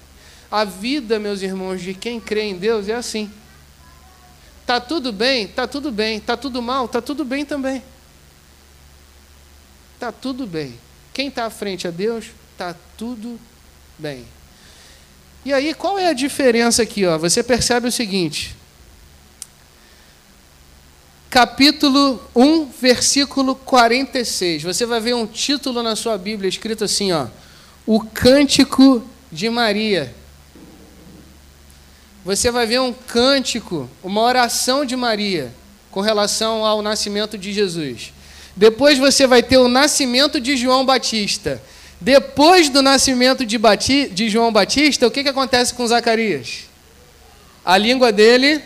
A vida, meus irmãos, de quem crê em Deus é assim. Tá tudo bem, tá tudo bem. Tá tudo mal, tá tudo bem também. Tá tudo bem. Quem está à frente a Deus, tá tudo bem. E aí, qual é a diferença aqui? Ó? Você percebe o seguinte: capítulo 1, versículo 46. Você vai ver um título na sua Bíblia escrito assim, ó: O Cântico de Maria. Você vai ver um cântico, uma oração de Maria com relação ao nascimento de Jesus. Depois você vai ter o nascimento de João Batista. Depois do nascimento de, Bati de João Batista, o que, que acontece com Zacarias? A língua dele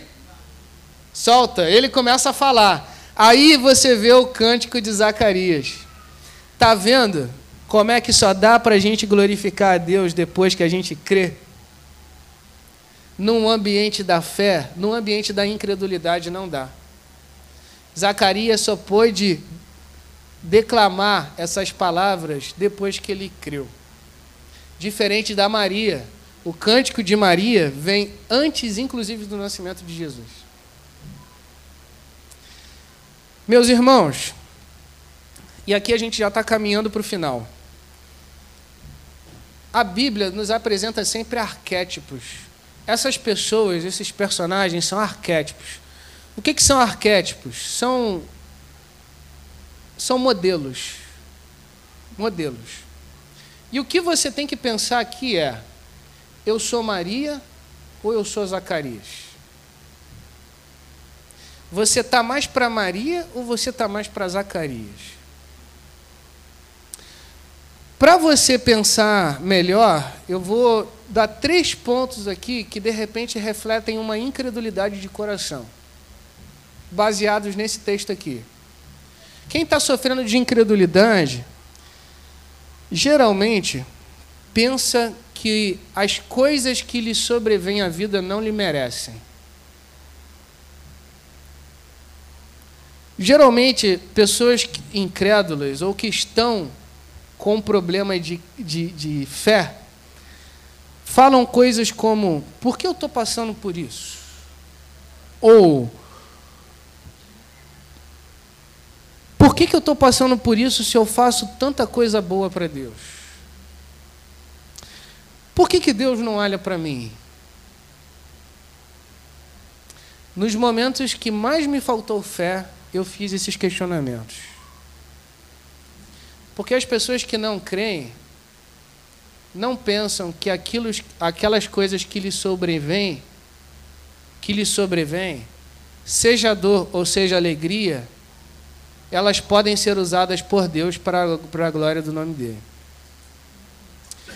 solta, ele começa a falar. Aí você vê o cântico de Zacarias. Tá vendo como é que só dá para a gente glorificar a Deus depois que a gente crê? Num ambiente da fé, num ambiente da incredulidade, não dá. Zacarias só pôde declamar essas palavras depois que ele creu. Diferente da Maria, o cântico de Maria vem antes, inclusive, do nascimento de Jesus. Meus irmãos, e aqui a gente já está caminhando para o final. A Bíblia nos apresenta sempre arquétipos. Essas pessoas, esses personagens são arquétipos. O que, que são arquétipos? São, são modelos. Modelos. E o que você tem que pensar aqui é: eu sou Maria ou eu sou Zacarias? Você está mais para Maria ou você está mais para Zacarias? Para você pensar melhor, eu vou dar três pontos aqui que de repente refletem uma incredulidade de coração, baseados nesse texto aqui. Quem está sofrendo de incredulidade, geralmente pensa que as coisas que lhe sobrevêm à vida não lhe merecem. Geralmente, pessoas incrédulas ou que estão com problema de, de, de fé falam coisas como: por que eu estou passando por isso? Ou por que, que eu estou passando por isso se eu faço tanta coisa boa para Deus? Por que, que Deus não olha para mim? Nos momentos que mais me faltou fé, eu fiz esses questionamentos. Porque as pessoas que não creem não pensam que aquilo, aquelas coisas que lhe sobrevêm, que lhe sobrevêm, seja dor ou seja alegria, elas podem ser usadas por Deus para, para a glória do nome dele.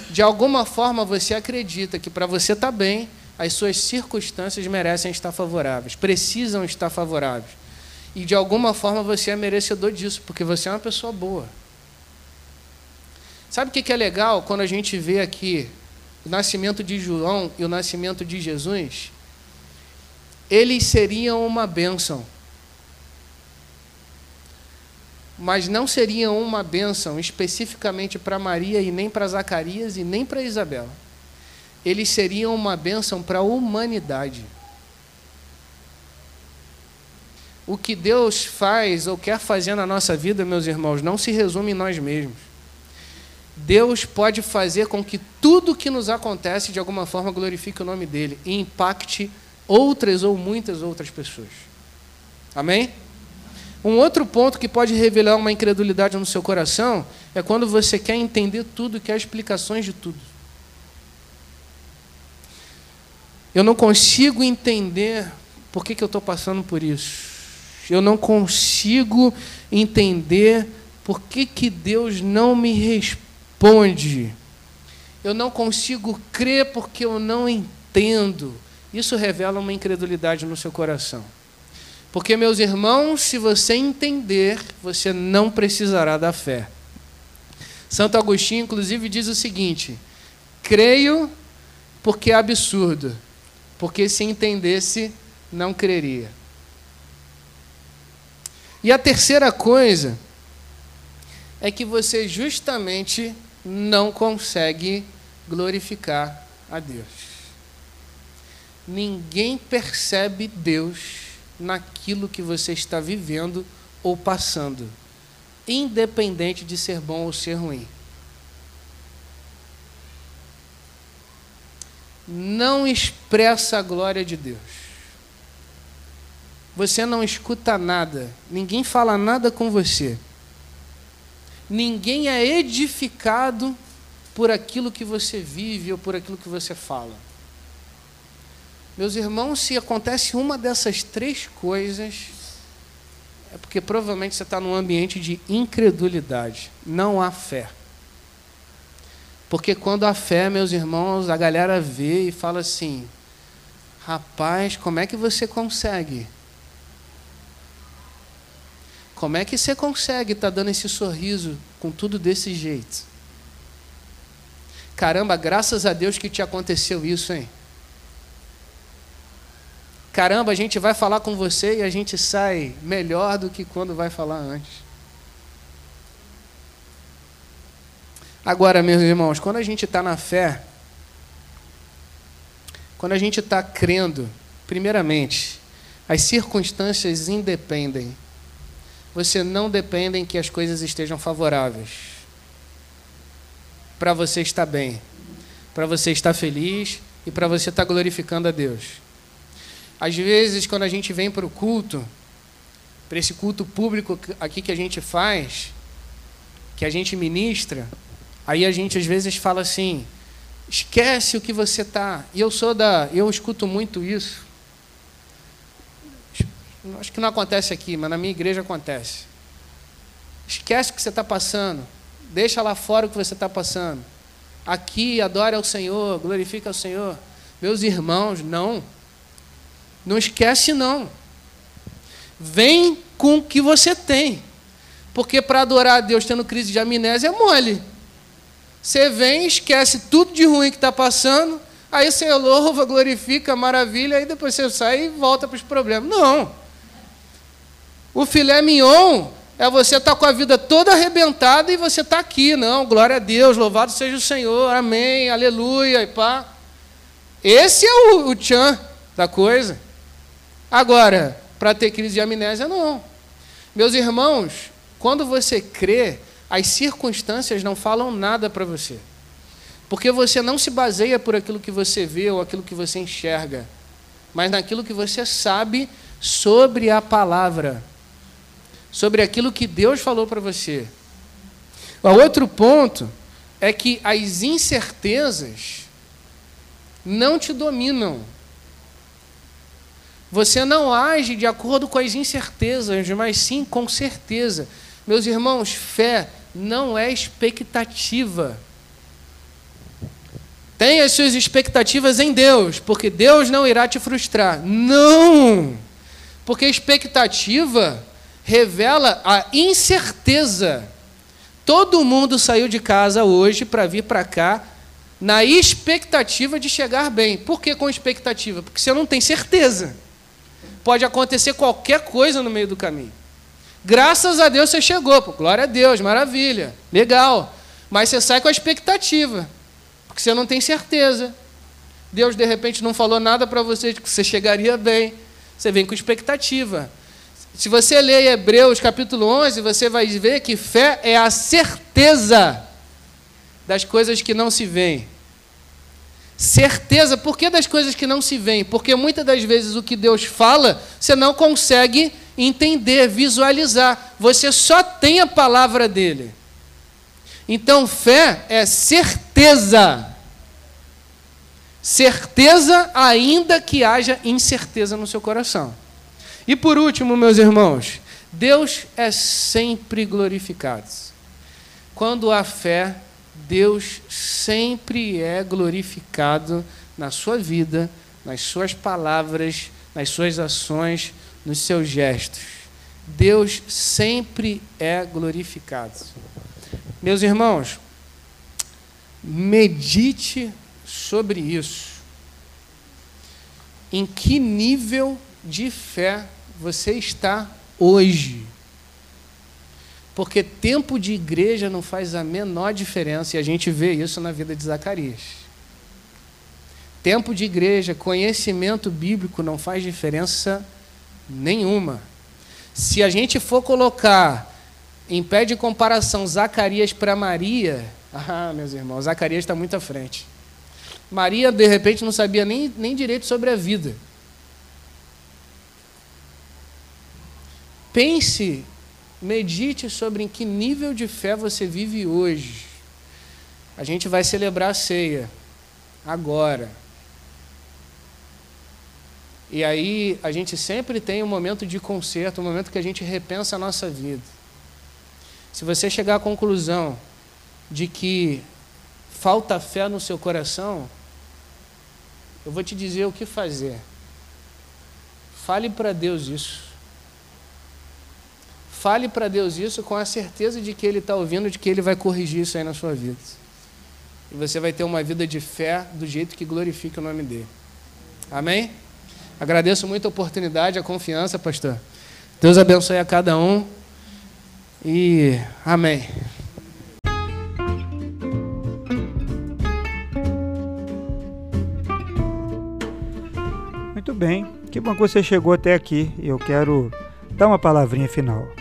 De alguma forma você acredita que para você estar tá bem, as suas circunstâncias merecem estar favoráveis, precisam estar favoráveis. E de alguma forma você é merecedor disso, porque você é uma pessoa boa. Sabe o que é legal quando a gente vê aqui o nascimento de João e o nascimento de Jesus? Eles seriam uma bênção. Mas não seriam uma bênção especificamente para Maria e nem para Zacarias e nem para Isabel. Eles seriam uma bênção para a humanidade. o que Deus faz ou quer fazer na nossa vida, meus irmãos, não se resume em nós mesmos. Deus pode fazer com que tudo que nos acontece de alguma forma glorifique o nome dele e impacte outras ou muitas outras pessoas. Amém? Um outro ponto que pode revelar uma incredulidade no seu coração é quando você quer entender tudo, quer explicações de tudo. Eu não consigo entender por que, que eu estou passando por isso. Eu não consigo entender por que, que Deus não me responde. Eu não consigo crer porque eu não entendo. Isso revela uma incredulidade no seu coração. Porque, meus irmãos, se você entender, você não precisará da fé. Santo Agostinho, inclusive, diz o seguinte: creio porque é absurdo, porque se entendesse, não creria. E a terceira coisa é que você justamente não consegue glorificar a Deus. Ninguém percebe Deus naquilo que você está vivendo ou passando, independente de ser bom ou ser ruim. Não expressa a glória de Deus. Você não escuta nada, ninguém fala nada com você. Ninguém é edificado por aquilo que você vive ou por aquilo que você fala. Meus irmãos, se acontece uma dessas três coisas, é porque provavelmente você está num ambiente de incredulidade. Não há fé. Porque quando há fé, meus irmãos, a galera vê e fala assim: rapaz, como é que você consegue? Como é que você consegue estar tá dando esse sorriso com tudo desse jeito? Caramba, graças a Deus que te aconteceu isso, hein? Caramba, a gente vai falar com você e a gente sai melhor do que quando vai falar antes. Agora, meus irmãos, quando a gente está na fé, quando a gente está crendo, primeiramente, as circunstâncias independem. Você não depende em que as coisas estejam favoráveis. Para você estar bem, para você estar feliz e para você estar glorificando a Deus. Às vezes, quando a gente vem para o culto, para esse culto público aqui que a gente faz, que a gente ministra, Aí a gente às vezes fala assim: esquece o que você está. E eu sou da. Eu escuto muito isso. Acho que não acontece aqui, mas na minha igreja acontece. Esquece o que você está passando. Deixa lá fora o que você está passando. Aqui adora ao Senhor, glorifica ao Senhor. Meus irmãos, não. Não esquece, não. Vem com o que você tem. Porque para adorar a Deus tendo crise de amnésia é mole. Você vem, esquece tudo de ruim que está passando, aí você louva, glorifica, maravilha, aí depois você sai e volta para os problemas. Não. O filé mignon é você estar tá com a vida toda arrebentada e você está aqui. Não, glória a Deus, louvado seja o Senhor, amém, aleluia, e pá. Esse é o, o tchan da coisa. Agora, para ter crise de amnésia, não. Meus irmãos, quando você crê, as circunstâncias não falam nada para você. Porque você não se baseia por aquilo que você vê ou aquilo que você enxerga, mas naquilo que você sabe sobre a palavra, sobre aquilo que Deus falou para você. O outro ponto é que as incertezas não te dominam. Você não age de acordo com as incertezas, mas sim com certeza. Meus irmãos, fé não é expectativa. Tenha as suas expectativas em Deus, porque Deus não irá te frustrar. Não! Porque expectativa revela a incerteza. Todo mundo saiu de casa hoje para vir para cá na expectativa de chegar bem. Por que com expectativa? Porque você não tem certeza. Pode acontecer qualquer coisa no meio do caminho. Graças a Deus você chegou, pô, glória a Deus, maravilha, legal. Mas você sai com a expectativa, porque você não tem certeza. Deus de repente não falou nada para você de que você chegaria bem. Você vem com expectativa. Se você ler Hebreus capítulo 11, você vai ver que fé é a certeza das coisas que não se veem. Certeza, por que das coisas que não se veem? Porque muitas das vezes o que Deus fala, você não consegue entender, visualizar. Você só tem a palavra dele. Então, fé é certeza. Certeza, ainda que haja incerteza no seu coração. E por último, meus irmãos, Deus é sempre glorificado. Quando há fé, Deus sempre é glorificado na sua vida, nas suas palavras, nas suas ações, nos seus gestos. Deus sempre é glorificado. Meus irmãos, medite sobre isso. Em que nível de fé você está hoje? Porque tempo de igreja não faz a menor diferença, e a gente vê isso na vida de Zacarias. Tempo de igreja, conhecimento bíblico não faz diferença nenhuma. Se a gente for colocar em pé de comparação Zacarias para Maria, (laughs) ah, meus irmãos, Zacarias está muito à frente. Maria, de repente, não sabia nem, nem direito sobre a vida. Pense, medite sobre em que nível de fé você vive hoje. A gente vai celebrar a ceia agora. E aí a gente sempre tem um momento de conserto, um momento que a gente repensa a nossa vida. Se você chegar à conclusão de que falta fé no seu coração, eu vou te dizer o que fazer. Fale para Deus isso. Fale para Deus isso com a certeza de que Ele está ouvindo, de que Ele vai corrigir isso aí na sua vida. E você vai ter uma vida de fé do jeito que glorifica o nome dele. Amém? Agradeço muito a oportunidade, a confiança, pastor. Deus abençoe a cada um. E amém. Muito bem. Que bom que você chegou até aqui. Eu quero dar uma palavrinha final.